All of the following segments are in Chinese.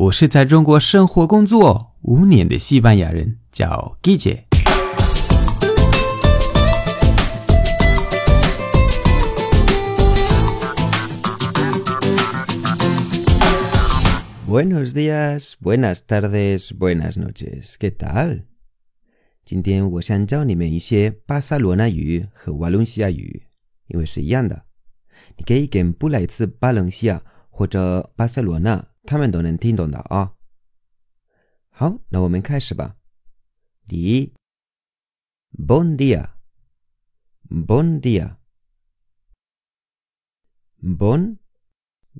我是在中国生活工作五年的西班牙人，叫 Guille。Buenos días, buenas tardes, buenas noches. ¿Qué tal? 今天我想教你们一些巴塞罗那语和瓦伦西亚语，因为是一样的。你可以跟不来自巴伦西亚或者巴塞罗那，他们都能听懂的啊。好，那我们开始吧。第一，Bon dia，Bon dia，Bon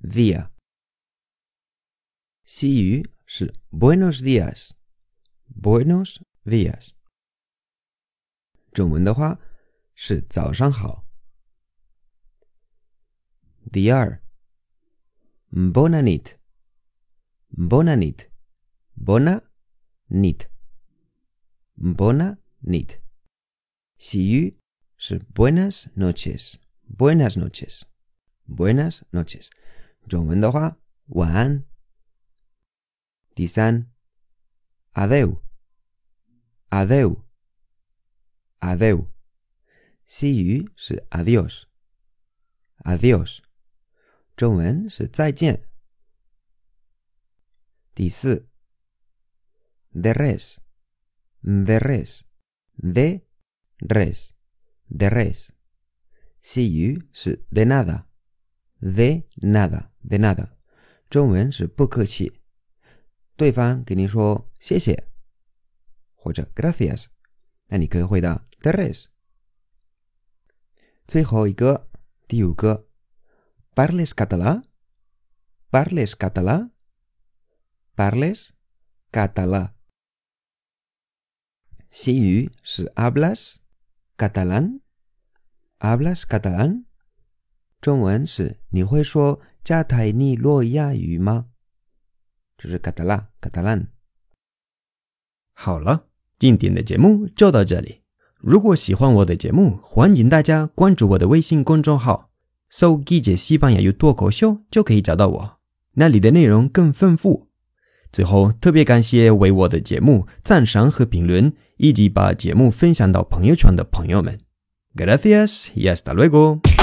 dia。西语是 Buenos dias，buenos dias，。中文的话是早上好。第二 bonanit，bona nit，bona nit，bona nit，bona nit。西语是 buenas noches，buenas noches，buenas noches。中文的话，晚安。第三，adeu，adeu。Adeu，西语是 adios，adios，中文是再见。第四，de res，de res，de res，de res，西语是 de nada，de nada，de nada，中文是不客气。对方给你说谢谢或者 gracias，那你可以回答。tres。最后一个，第五个，parles català，parles Parles català。西语是 hablas catalán，hablas catalán。中文是你会说加泰尼罗亚语吗？就是 catalá catalán。好了，今天的节目就到这里。如果喜欢我的节目，欢迎大家关注我的微信公众号，搜“季节西班牙语脱口秀”就可以找到我，那里的内容更丰富。最后，特别感谢为我的节目赞赏和评论，以及把节目分享到朋友圈的朋友们。Gracias y hasta luego。